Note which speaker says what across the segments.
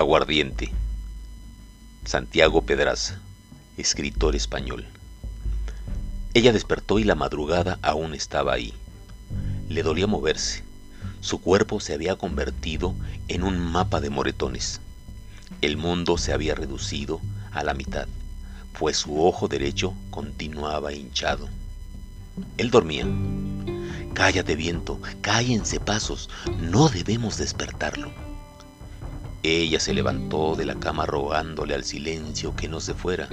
Speaker 1: Aguardiente. Santiago Pedraza, escritor español. Ella despertó y la madrugada aún estaba ahí. Le dolía moverse. Su cuerpo se había convertido en un mapa de moretones. El mundo se había reducido a la mitad, pues su ojo derecho continuaba hinchado. Él dormía. Cállate viento, cállense pasos, no debemos despertarlo. Ella se levantó de la cama rogándole al silencio que no se fuera.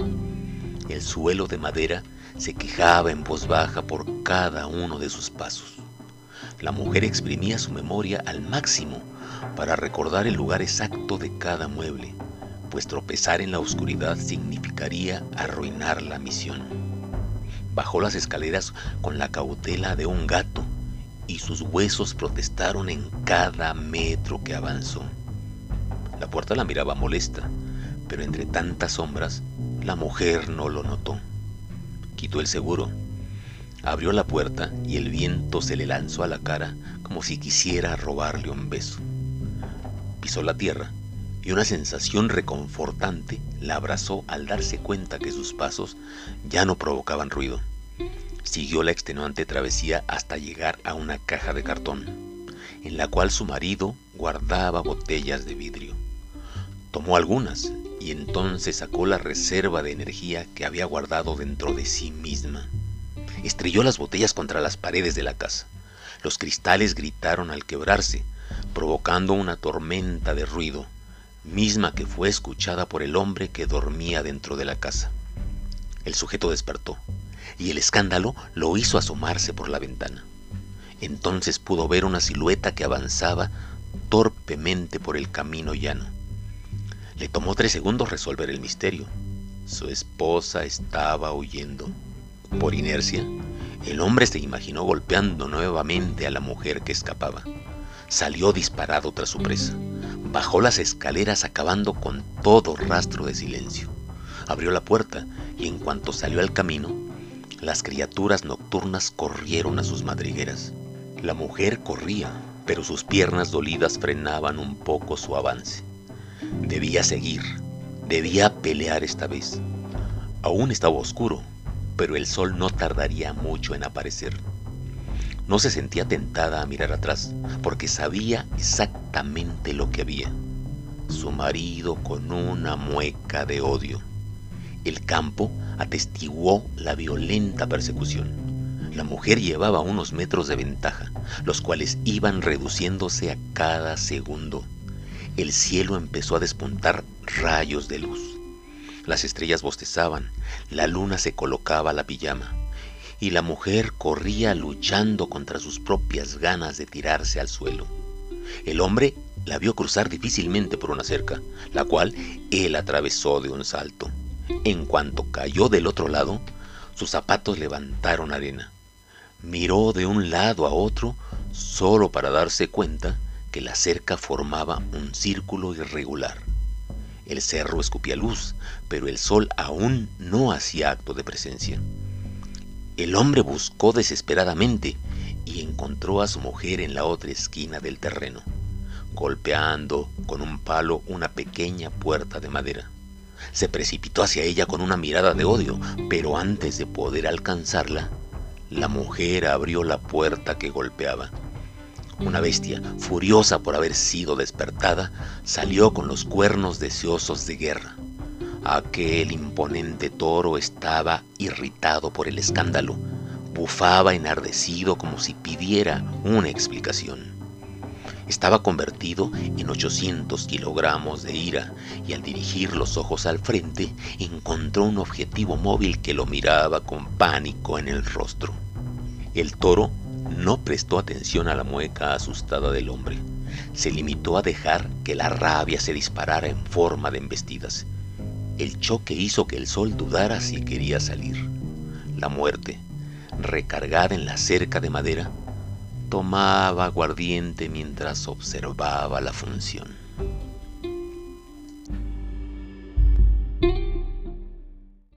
Speaker 1: El suelo de madera se quejaba en voz baja por cada uno de sus pasos. La mujer exprimía su memoria al máximo para recordar el lugar exacto de cada mueble, pues tropezar en la oscuridad significaría arruinar la misión. Bajó las escaleras con la cautela de un gato y sus huesos protestaron en cada metro que avanzó. La puerta la miraba molesta, pero entre tantas sombras, la mujer no lo notó. Quitó el seguro, abrió la puerta y el viento se le lanzó a la cara como si quisiera robarle un beso. Pisó la tierra y una sensación reconfortante la abrazó al darse cuenta que sus pasos ya no provocaban ruido. Siguió la extenuante travesía hasta llegar a una caja de cartón, en la cual su marido guardaba botellas de vidrio. Tomó algunas y entonces sacó la reserva de energía que había guardado dentro de sí misma. Estrelló las botellas contra las paredes de la casa. Los cristales gritaron al quebrarse, provocando una tormenta de ruido, misma que fue escuchada por el hombre que dormía dentro de la casa. El sujeto despertó, y el escándalo lo hizo asomarse por la ventana. Entonces pudo ver una silueta que avanzaba torpemente por el camino llano. Le tomó tres segundos resolver el misterio. Su esposa estaba huyendo. Por inercia, el hombre se imaginó golpeando nuevamente a la mujer que escapaba. Salió disparado tras su presa. Bajó las escaleras acabando con todo rastro de silencio. Abrió la puerta y en cuanto salió al camino, las criaturas nocturnas corrieron a sus madrigueras. La mujer corría, pero sus piernas dolidas frenaban un poco su avance. Debía seguir, debía pelear esta vez. Aún estaba oscuro, pero el sol no tardaría mucho en aparecer. No se sentía tentada a mirar atrás, porque sabía exactamente lo que había. Su marido con una mueca de odio. El campo atestiguó la violenta persecución. La mujer llevaba unos metros de ventaja, los cuales iban reduciéndose a cada segundo el cielo empezó a despuntar rayos de luz. Las estrellas bostezaban, la luna se colocaba la pijama, y la mujer corría luchando contra sus propias ganas de tirarse al suelo. El hombre la vio cruzar difícilmente por una cerca, la cual él atravesó de un salto. En cuanto cayó del otro lado, sus zapatos levantaron arena. Miró de un lado a otro solo para darse cuenta que la cerca formaba un círculo irregular. El cerro escupía luz, pero el sol aún no hacía acto de presencia. El hombre buscó desesperadamente y encontró a su mujer en la otra esquina del terreno, golpeando con un palo una pequeña puerta de madera. Se precipitó hacia ella con una mirada de odio, pero antes de poder alcanzarla, la mujer abrió la puerta que golpeaba. Una bestia, furiosa por haber sido despertada, salió con los cuernos deseosos de guerra. Aquel imponente toro estaba irritado por el escándalo, bufaba enardecido como si pidiera una explicación. Estaba convertido en 800 kilogramos de ira y al dirigir los ojos al frente encontró un objetivo móvil que lo miraba con pánico en el rostro. El toro no prestó atención a la mueca asustada del hombre. Se limitó a dejar que la rabia se disparara en forma de embestidas. El choque hizo que el sol dudara si quería salir. La muerte, recargada en la cerca de madera, tomaba aguardiente mientras observaba la función.